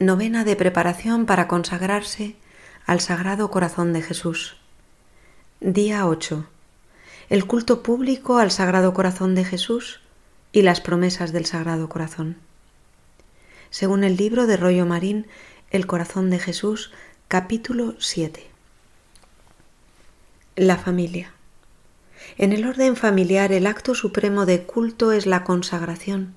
Novena de preparación para consagrarse al Sagrado Corazón de Jesús. Día 8. El culto público al Sagrado Corazón de Jesús y las promesas del Sagrado Corazón. Según el libro de Rollo Marín, El Corazón de Jesús, capítulo 7. La familia. En el orden familiar el acto supremo de culto es la consagración,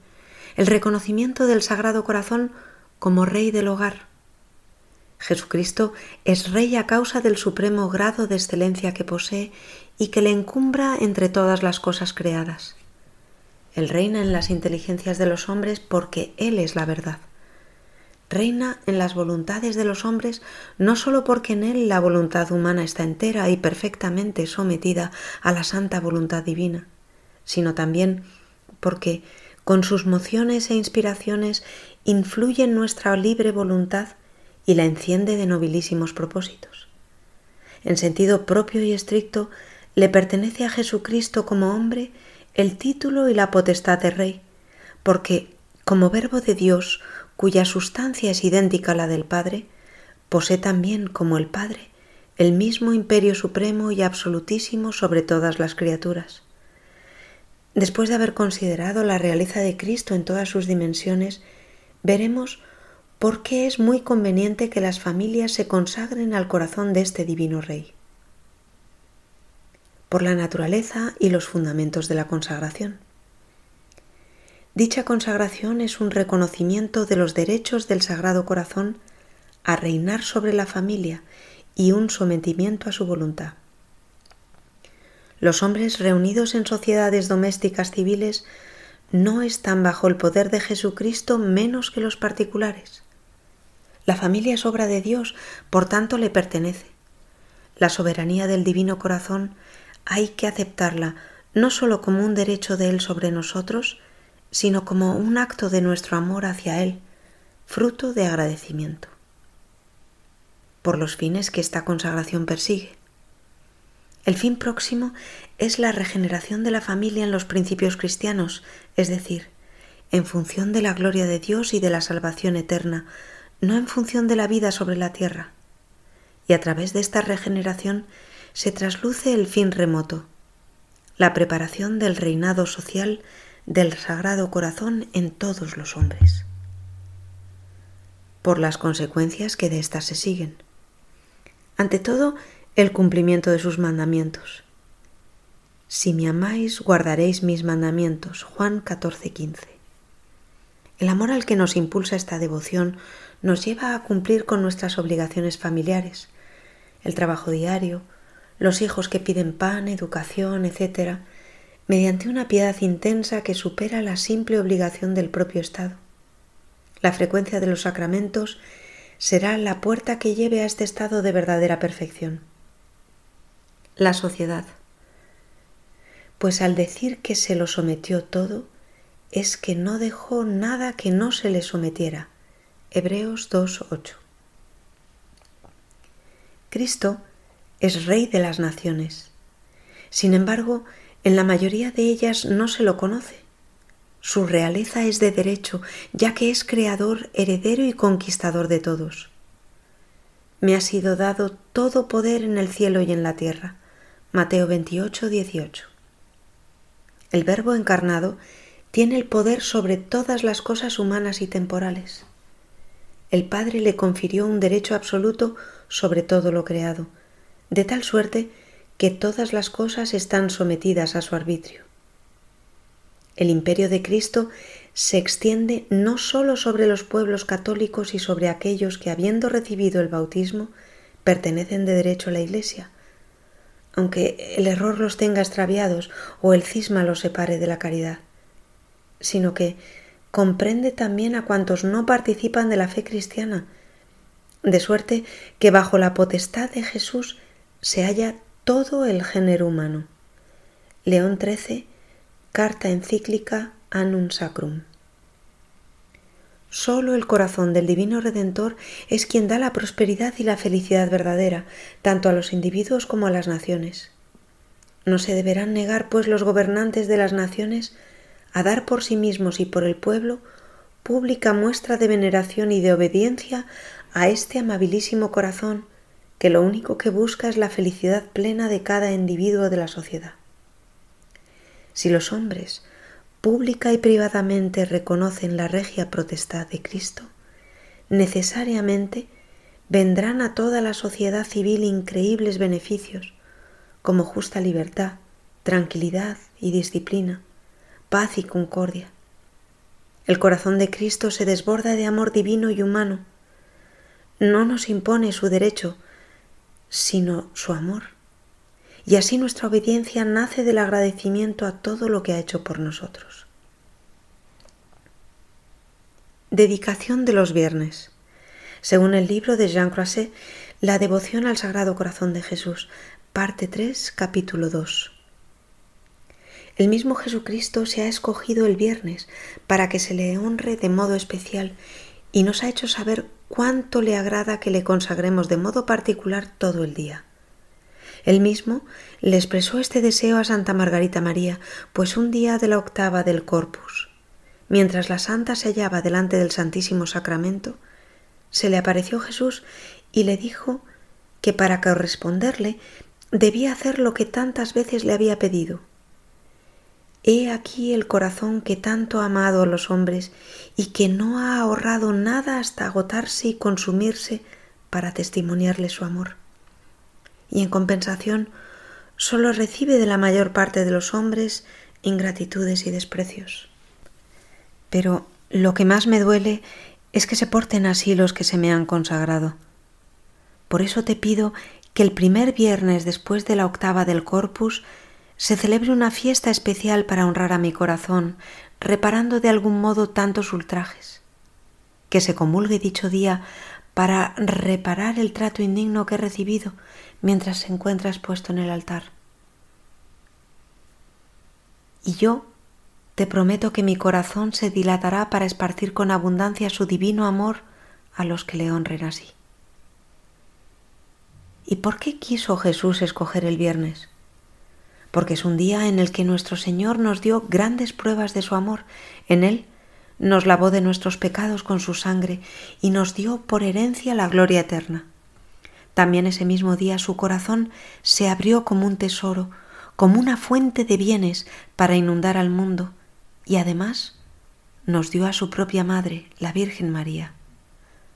el reconocimiento del Sagrado Corazón como Rey del hogar. Jesucristo es Rey a causa del supremo grado de excelencia que posee y que le encumbra entre todas las cosas creadas. Él reina en las inteligencias de los hombres porque Él es la verdad. Reina en las voluntades de los hombres no sólo porque en Él la voluntad humana está entera y perfectamente sometida a la santa voluntad divina, sino también porque con sus mociones e inspiraciones influye en nuestra libre voluntad y la enciende de nobilísimos propósitos. En sentido propio y estricto, le pertenece a Jesucristo como hombre el título y la potestad de rey, porque, como verbo de Dios, cuya sustancia es idéntica a la del Padre, posee también, como el Padre, el mismo imperio supremo y absolutísimo sobre todas las criaturas. Después de haber considerado la realeza de Cristo en todas sus dimensiones, veremos por qué es muy conveniente que las familias se consagren al corazón de este divino Rey. Por la naturaleza y los fundamentos de la consagración. Dicha consagración es un reconocimiento de los derechos del Sagrado Corazón a reinar sobre la familia y un sometimiento a su voluntad. Los hombres reunidos en sociedades domésticas civiles no están bajo el poder de Jesucristo menos que los particulares. La familia es obra de Dios, por tanto le pertenece. La soberanía del Divino Corazón hay que aceptarla no sólo como un derecho de Él sobre nosotros, sino como un acto de nuestro amor hacia Él, fruto de agradecimiento. Por los fines que esta consagración persigue. El fin próximo es la regeneración de la familia en los principios cristianos, es decir, en función de la gloria de Dios y de la salvación eterna, no en función de la vida sobre la tierra. Y a través de esta regeneración se trasluce el fin remoto, la preparación del reinado social del Sagrado Corazón en todos los hombres, por las consecuencias que de éstas se siguen. Ante todo, el cumplimiento de sus mandamientos. Si me amáis, guardaréis mis mandamientos. Juan 14:15. El amor al que nos impulsa esta devoción nos lleva a cumplir con nuestras obligaciones familiares, el trabajo diario, los hijos que piden pan, educación, etc., mediante una piedad intensa que supera la simple obligación del propio Estado. La frecuencia de los sacramentos será la puerta que lleve a este estado de verdadera perfección la sociedad. Pues al decir que se lo sometió todo, es que no dejó nada que no se le sometiera. Hebreos 2.8. Cristo es Rey de las naciones. Sin embargo, en la mayoría de ellas no se lo conoce. Su realeza es de derecho, ya que es creador, heredero y conquistador de todos. Me ha sido dado todo poder en el cielo y en la tierra. Mateo 28, 18. El Verbo encarnado tiene el poder sobre todas las cosas humanas y temporales. El Padre le confirió un derecho absoluto sobre todo lo creado, de tal suerte que todas las cosas están sometidas a su arbitrio. El imperio de Cristo se extiende no sólo sobre los pueblos católicos y sobre aquellos que, habiendo recibido el bautismo, pertenecen de derecho a la Iglesia, aunque el error los tenga extraviados o el cisma los separe de la caridad, sino que comprende también a cuantos no participan de la fe cristiana, de suerte que bajo la potestad de Jesús se halla todo el género humano. León XIII, Carta encíclica Annum Sacrum. Solo el corazón del Divino Redentor es quien da la prosperidad y la felicidad verdadera, tanto a los individuos como a las naciones. No se deberán negar, pues, los gobernantes de las naciones a dar por sí mismos y por el pueblo pública muestra de veneración y de obediencia a este amabilísimo corazón que lo único que busca es la felicidad plena de cada individuo de la sociedad. Si los hombres pública y privadamente reconocen la regia protestad de Cristo, necesariamente vendrán a toda la sociedad civil increíbles beneficios, como justa libertad, tranquilidad y disciplina, paz y concordia. El corazón de Cristo se desborda de amor divino y humano. No nos impone su derecho, sino su amor. Y así nuestra obediencia nace del agradecimiento a todo lo que ha hecho por nosotros. Dedicación de los viernes. Según el libro de Jean Croisset, La devoción al Sagrado Corazón de Jesús, parte 3, capítulo 2. El mismo Jesucristo se ha escogido el viernes para que se le honre de modo especial y nos ha hecho saber cuánto le agrada que le consagremos de modo particular todo el día. Él mismo le expresó este deseo a Santa Margarita María, pues un día de la octava del Corpus, mientras la santa se hallaba delante del Santísimo Sacramento, se le apareció Jesús y le dijo que para corresponderle debía hacer lo que tantas veces le había pedido. He aquí el corazón que tanto ha amado a los hombres y que no ha ahorrado nada hasta agotarse y consumirse para testimoniarle su amor. Y en compensación sólo recibe de la mayor parte de los hombres ingratitudes y desprecios. Pero lo que más me duele es que se porten así los que se me han consagrado. Por eso te pido que el primer viernes después de la octava del Corpus se celebre una fiesta especial para honrar a mi corazón, reparando de algún modo tantos ultrajes. Que se comulgue dicho día para reparar el trato indigno que he recibido mientras se encuentra expuesto en el altar. Y yo te prometo que mi corazón se dilatará para esparcir con abundancia su divino amor a los que le honren así. ¿Y por qué quiso Jesús escoger el viernes? Porque es un día en el que nuestro Señor nos dio grandes pruebas de su amor. En él nos lavó de nuestros pecados con su sangre y nos dio por herencia la gloria eterna. También ese mismo día su corazón se abrió como un tesoro, como una fuente de bienes para inundar al mundo y además nos dio a su propia Madre, la Virgen María.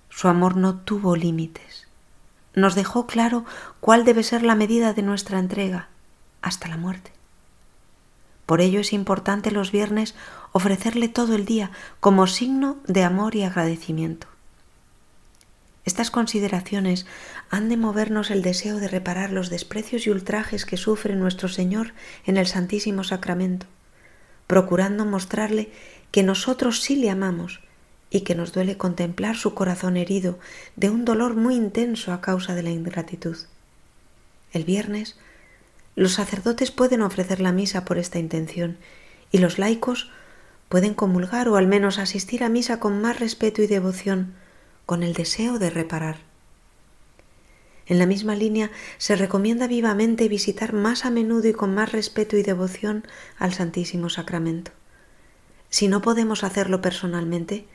Su amor no tuvo límites. Nos dejó claro cuál debe ser la medida de nuestra entrega hasta la muerte. Por ello es importante los viernes ofrecerle todo el día como signo de amor y agradecimiento. Estas consideraciones han de movernos el deseo de reparar los desprecios y ultrajes que sufre nuestro Señor en el Santísimo Sacramento procurando mostrarle que nosotros sí le amamos y que nos duele contemplar su corazón herido de un dolor muy intenso a causa de la ingratitud. El viernes, los sacerdotes pueden ofrecer la misa por esta intención y los laicos pueden comulgar o al menos asistir a misa con más respeto y devoción, con el deseo de reparar. En la misma línea se recomienda vivamente visitar más a menudo y con más respeto y devoción al Santísimo Sacramento. Si no podemos hacerlo personalmente,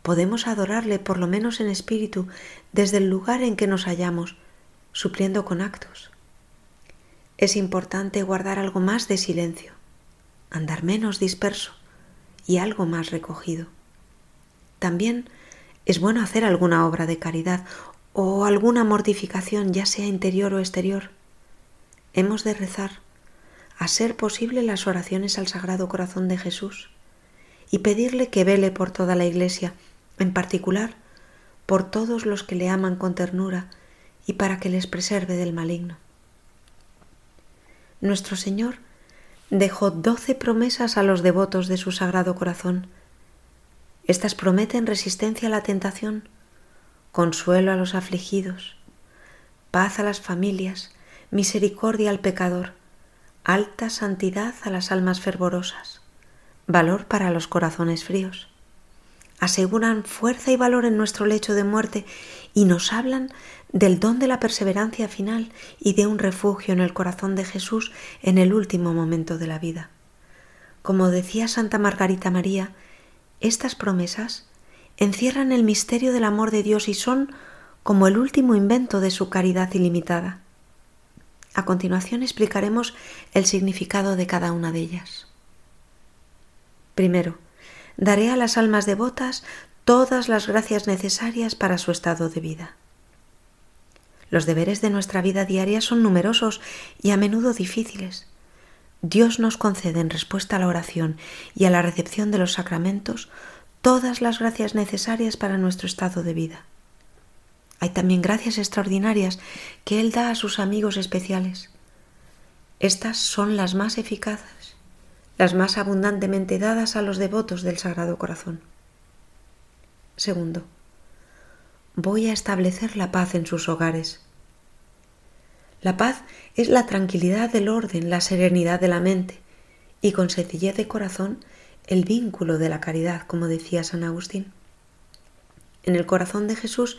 podemos adorarle por lo menos en espíritu desde el lugar en que nos hallamos, supliendo con actos. Es importante guardar algo más de silencio, andar menos disperso y algo más recogido. También es bueno hacer alguna obra de caridad o alguna mortificación, ya sea interior o exterior, hemos de rezar, a ser posible las oraciones al Sagrado Corazón de Jesús y pedirle que vele por toda la Iglesia, en particular por todos los que le aman con ternura y para que les preserve del maligno. Nuestro Señor dejó doce promesas a los devotos de su Sagrado Corazón. Estas prometen resistencia a la tentación, consuelo a los afligidos, paz a las familias, misericordia al pecador, alta santidad a las almas fervorosas, valor para los corazones fríos. Aseguran fuerza y valor en nuestro lecho de muerte y nos hablan del don de la perseverancia final y de un refugio en el corazón de Jesús en el último momento de la vida. Como decía Santa Margarita María, Estas promesas encierran el misterio del amor de Dios y son como el último invento de su caridad ilimitada. A continuación explicaremos el significado de cada una de ellas. Primero, daré a las almas devotas todas las gracias necesarias para su estado de vida. Los deberes de nuestra vida diaria son numerosos y a menudo difíciles. Dios nos concede en respuesta a la oración y a la recepción de los sacramentos todas las gracias necesarias para nuestro estado de vida. Hay también gracias extraordinarias que Él da a sus amigos especiales. Estas son las más eficaces, las más abundantemente dadas a los devotos del Sagrado Corazón. Segundo, voy a establecer la paz en sus hogares. La paz es la tranquilidad del orden, la serenidad de la mente y con sencillez de corazón el vínculo de la caridad, como decía San Agustín. En el corazón de Jesús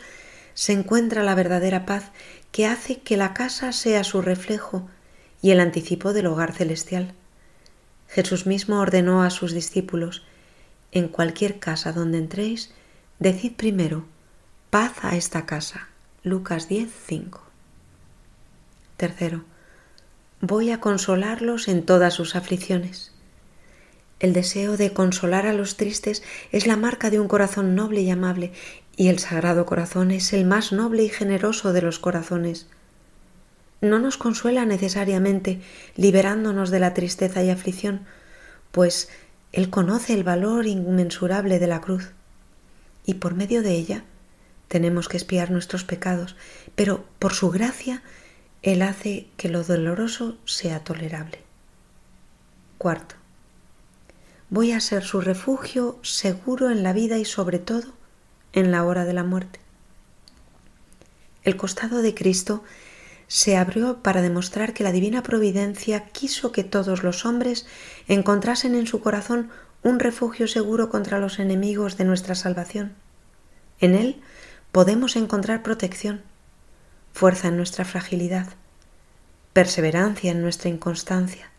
se encuentra la verdadera paz que hace que la casa sea su reflejo y el anticipo del hogar celestial. Jesús mismo ordenó a sus discípulos, en cualquier casa donde entréis, decid primero, paz a esta casa. Lucas 10, 5. Tercero, voy a consolarlos en todas sus aflicciones. El deseo de consolar a los tristes es la marca de un corazón noble y amable, y el Sagrado Corazón es el más noble y generoso de los corazones. No nos consuela necesariamente liberándonos de la tristeza y aflicción, pues Él conoce el valor inmensurable de la cruz, y por medio de ella tenemos que espiar nuestros pecados, pero por su gracia Él hace que lo doloroso sea tolerable. Cuarto, voy a ser su refugio seguro en la vida y sobre todo en la hora de la muerte. El costado de Cristo se abrió para demostrar que la divina providencia quiso que todos los hombres encontrasen en su corazón un refugio seguro contra los enemigos de nuestra salvación. En él podemos encontrar protección, fuerza en nuestra fragilidad, perseverancia en nuestra inconstancia,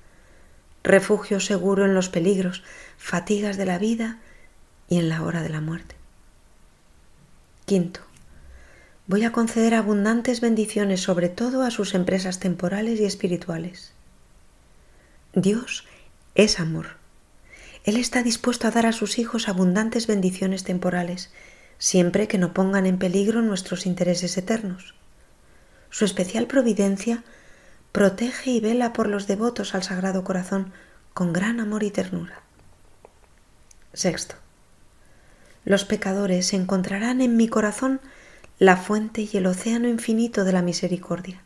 refugio seguro en los peligros, fatigas de la vida y en la hora de la muerte. Quinto, voy a conceder abundantes bendiciones sobre todo a sus empresas temporales y espirituales. Dios es amor. Él está dispuesto a dar a sus hijos abundantes bendiciones temporales, siempre que no pongan en peligro nuestros intereses eternos. Su especial providencia protege y vela por los devotos al Sagrado Corazón con gran amor y ternura. Sexto. Los pecadores encontrarán en mi corazón la fuente y el océano infinito de la misericordia.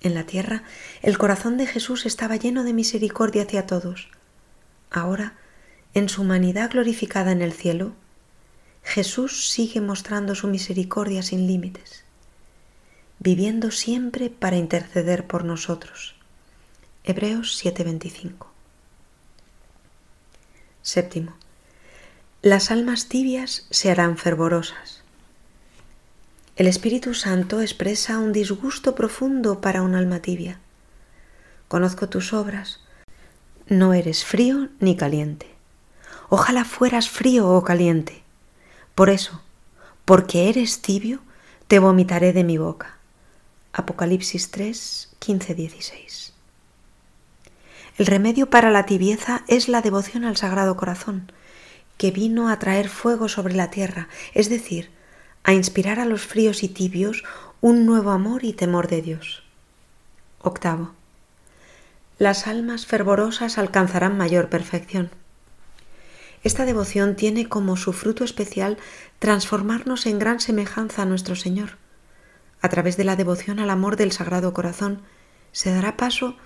En la tierra el corazón de Jesús estaba lleno de misericordia hacia todos. Ahora, en su humanidad glorificada en el cielo, Jesús sigue mostrando su misericordia sin límites viviendo siempre para interceder por nosotros. Hebreos 7:25. Séptimo. Las almas tibias se harán fervorosas. El Espíritu Santo expresa un disgusto profundo para un alma tibia. Conozco tus obras. No eres frío ni caliente. Ojalá fueras frío o caliente. Por eso, porque eres tibio, te vomitaré de mi boca. Apocalipsis 3, 15, 16. El remedio para la tibieza es la devoción al Sagrado Corazón, que vino a traer fuego sobre la tierra, es decir, a inspirar a los fríos y tibios un nuevo amor y temor de Dios. Octavo. Las almas fervorosas alcanzarán mayor perfección. Esta devoción tiene como su fruto especial transformarnos en gran semejanza a nuestro Señor a través de la devoción al amor del Sagrado Corazón, se dará paso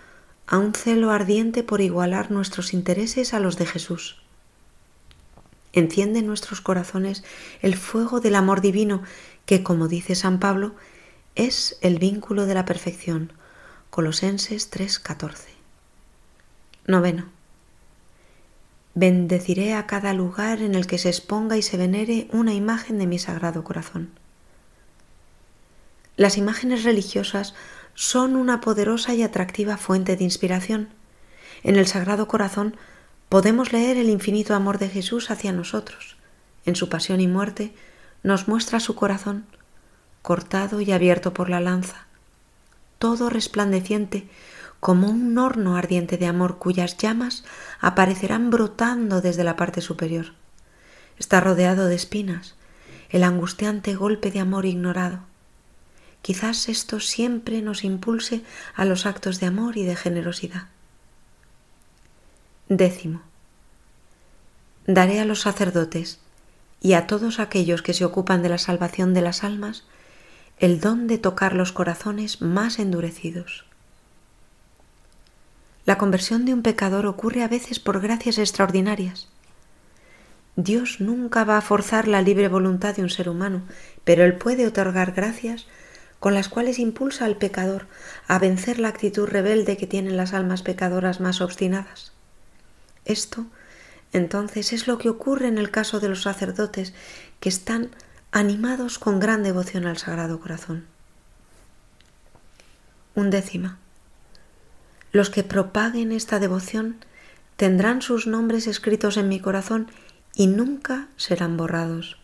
a un celo ardiente por igualar nuestros intereses a los de Jesús. Enciende en nuestros corazones el fuego del amor divino que, como dice San Pablo, es el vínculo de la perfección. Colosenses 3:14. Noveno. Bendeciré a cada lugar en el que se exponga y se venere una imagen de mi sagrado corazón. Las imágenes religiosas son una poderosa y atractiva fuente de inspiración. En el Sagrado Corazón podemos leer el infinito amor de Jesús hacia nosotros. En su pasión y muerte nos muestra su corazón, cortado y abierto por la lanza, todo resplandeciente como un horno ardiente de amor cuyas llamas aparecerán brotando desde la parte superior. Está rodeado de espinas, el angustiante golpe de amor ignorado. Quizás esto siempre nos impulse a los actos de amor y de generosidad. Décimo. Daré a los sacerdotes y a todos aquellos que se ocupan de la salvación de las almas el don de tocar los corazones más endurecidos. La conversión de un pecador ocurre a veces por gracias extraordinarias. Dios nunca va a forzar la libre voluntad de un ser humano, pero Él puede otorgar gracias con las cuales impulsa al pecador a vencer la actitud rebelde que tienen las almas pecadoras más obstinadas. Esto, entonces, es lo que ocurre en el caso de los sacerdotes que están animados con gran devoción al Sagrado Corazón. Undécima. Los que propaguen esta devoción tendrán sus nombres escritos en mi corazón y nunca serán borrados.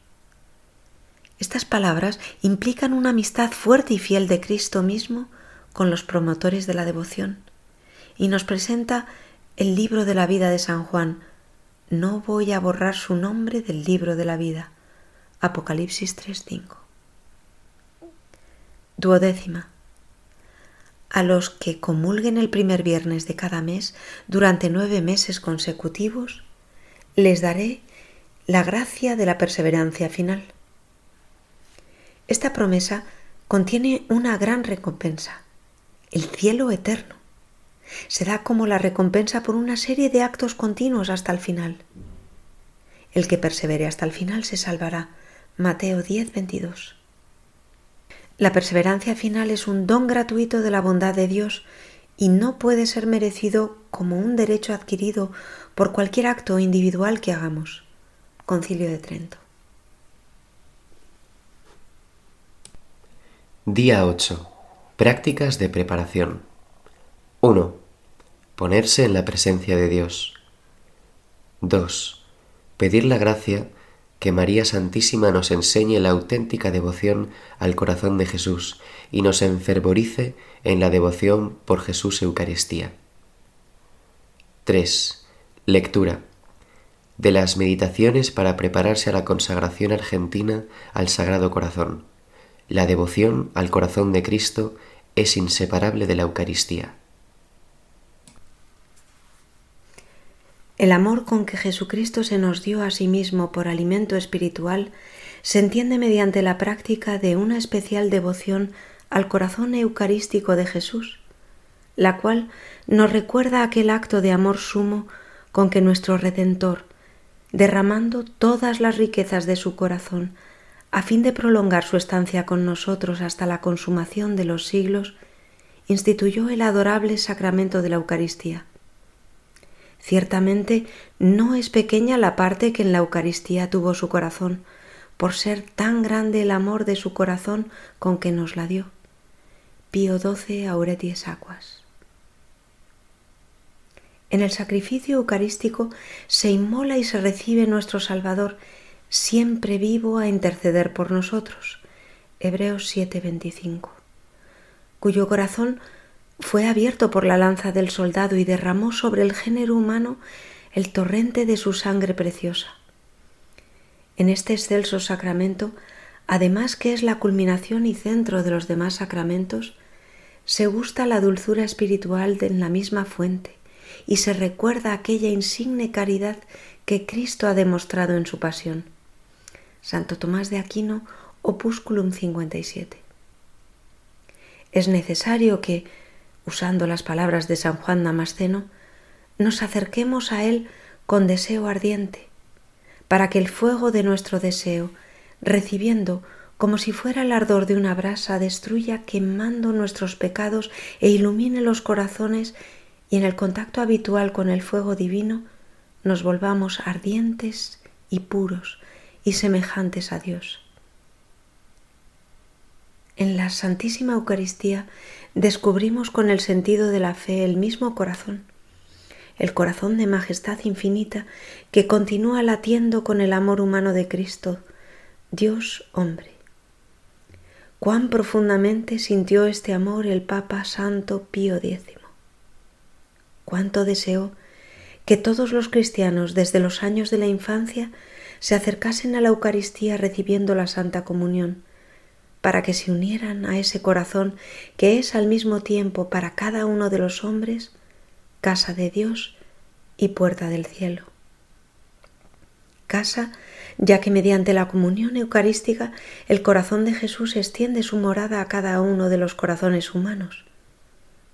Estas palabras implican una amistad fuerte y fiel de Cristo mismo con los promotores de la devoción y nos presenta el libro de la vida de San Juan. No voy a borrar su nombre del libro de la vida. Apocalipsis 3:5. Duodécima a los que comulguen el primer viernes de cada mes durante nueve meses consecutivos, les daré la gracia de la perseverancia final. Esta promesa contiene una gran recompensa, el cielo eterno. Se da como la recompensa por una serie de actos continuos hasta el final. El que persevere hasta el final se salvará. Mateo 10, 22. La perseverancia final es un don gratuito de la bondad de Dios y no puede ser merecido como un derecho adquirido por cualquier acto individual que hagamos. Concilio de Trento. Día 8. Prácticas de preparación. 1. Ponerse en la presencia de Dios. 2. Pedir la gracia que María Santísima nos enseñe la auténtica devoción al corazón de Jesús y nos enfervorice en la devoción por Jesús Eucaristía. 3. Lectura de las meditaciones para prepararse a la consagración argentina al Sagrado Corazón. La devoción al corazón de Cristo es inseparable de la Eucaristía. El amor con que Jesucristo se nos dio a sí mismo por alimento espiritual se entiende mediante la práctica de una especial devoción al corazón eucarístico de Jesús, la cual nos recuerda aquel acto de amor sumo con que nuestro Redentor, derramando todas las riquezas de su corazón, a fin de prolongar su estancia con nosotros hasta la consumación de los siglos, instituyó el adorable sacramento de la Eucaristía Ciertamente no es pequeña la parte que en la Eucaristía tuvo su corazón, por ser tan grande el amor de su corazón con que nos la dio. Pío XII Aureties Aquas. En el sacrificio eucarístico se inmola y se recibe nuestro Salvador, siempre vivo a interceder por nosotros. Hebreos 7:25, cuyo corazón fue abierto por la lanza del soldado y derramó sobre el género humano el torrente de su sangre preciosa. En este excelso sacramento, además que es la culminación y centro de los demás sacramentos, se gusta la dulzura espiritual de la misma fuente y se recuerda aquella insigne caridad que Cristo ha demostrado en su pasión. Santo Tomás de Aquino, Opúsculum 57. Es necesario que, usando las palabras de San Juan Damasceno, nos acerquemos a Él con deseo ardiente, para que el fuego de nuestro deseo, recibiendo como si fuera el ardor de una brasa, destruya quemando nuestros pecados e ilumine los corazones y en el contacto habitual con el fuego divino nos volvamos ardientes y puros y semejantes a Dios. En la Santísima Eucaristía descubrimos con el sentido de la fe el mismo corazón, el corazón de majestad infinita que continúa latiendo con el amor humano de Cristo, Dios hombre. Cuán profundamente sintió este amor el Papa Santo Pío X. Cuánto deseó que todos los cristianos desde los años de la infancia se acercasen a la Eucaristía recibiendo la Santa Comunión, para que se unieran a ese corazón que es al mismo tiempo para cada uno de los hombres casa de Dios y puerta del cielo. Casa, ya que mediante la comunión eucarística el corazón de Jesús extiende su morada a cada uno de los corazones humanos.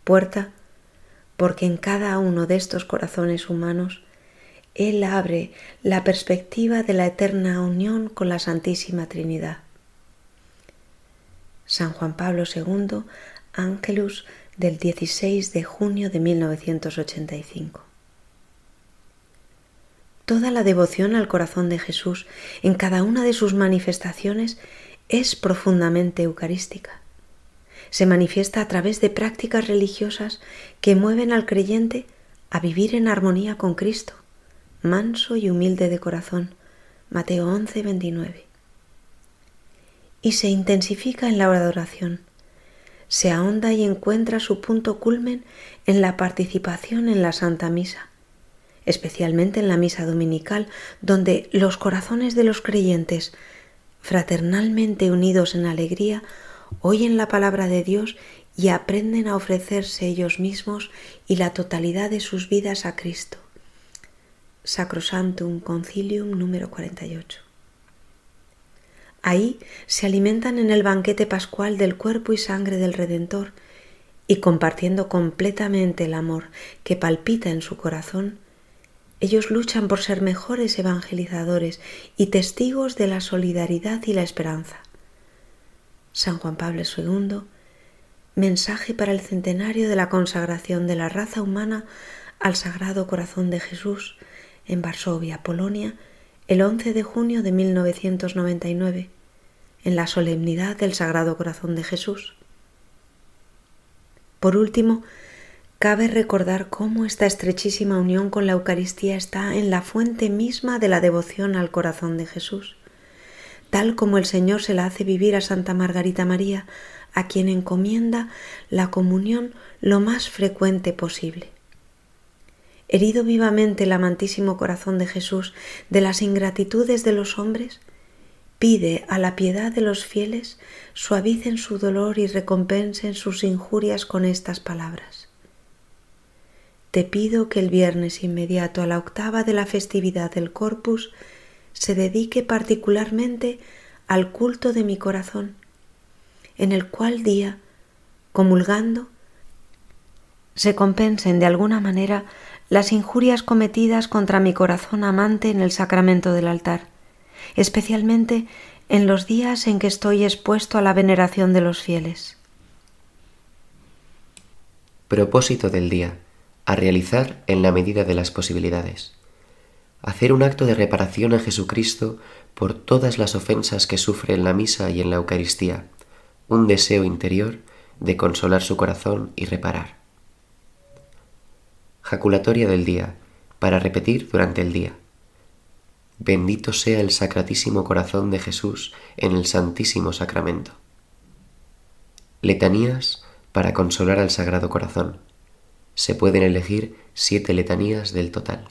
Puerta, porque en cada uno de estos corazones humanos Él abre la perspectiva de la eterna unión con la Santísima Trinidad. San Juan Pablo II, Ángelus del 16 de junio de 1985. Toda la devoción al corazón de Jesús en cada una de sus manifestaciones es profundamente eucarística. Se manifiesta a través de prácticas religiosas que mueven al creyente a vivir en armonía con Cristo, manso y humilde de corazón. Mateo 11, 29. Y se intensifica en la adoración se ahonda y encuentra su punto culmen en la participación en la Santa Misa, especialmente en la Misa Dominical, donde los corazones de los creyentes, fraternalmente unidos en alegría, oyen la palabra de Dios y aprenden a ofrecerse ellos mismos y la totalidad de sus vidas a Cristo. Sacrosantum Concilium número 48. Ahí se alimentan en el banquete pascual del cuerpo y sangre del Redentor y compartiendo completamente el amor que palpita en su corazón, ellos luchan por ser mejores evangelizadores y testigos de la solidaridad y la esperanza. San Juan Pablo II, mensaje para el centenario de la consagración de la raza humana al Sagrado Corazón de Jesús en Varsovia, Polonia, el 11 de junio de 1999, en la solemnidad del Sagrado Corazón de Jesús. Por último, cabe recordar cómo esta estrechísima unión con la Eucaristía está en la fuente misma de la devoción al corazón de Jesús, tal como el Señor se la hace vivir a Santa Margarita María, a quien encomienda la comunión lo más frecuente posible herido vivamente el amantísimo corazón de Jesús de las ingratitudes de los hombres, pide a la piedad de los fieles suavicen su dolor y recompensen sus injurias con estas palabras. Te pido que el viernes inmediato a la octava de la festividad del Corpus se dedique particularmente al culto de mi corazón, en el cual día, comulgando, se compensen de alguna manera las injurias cometidas contra mi corazón amante en el sacramento del altar, especialmente en los días en que estoy expuesto a la veneración de los fieles. Propósito del día. A realizar en la medida de las posibilidades. Hacer un acto de reparación a Jesucristo por todas las ofensas que sufre en la misa y en la Eucaristía. Un deseo interior de consolar su corazón y reparar. Jaculatoria del día, para repetir durante el día. Bendito sea el Sacratísimo Corazón de Jesús en el Santísimo Sacramento. Letanías para consolar al Sagrado Corazón. Se pueden elegir siete letanías del total.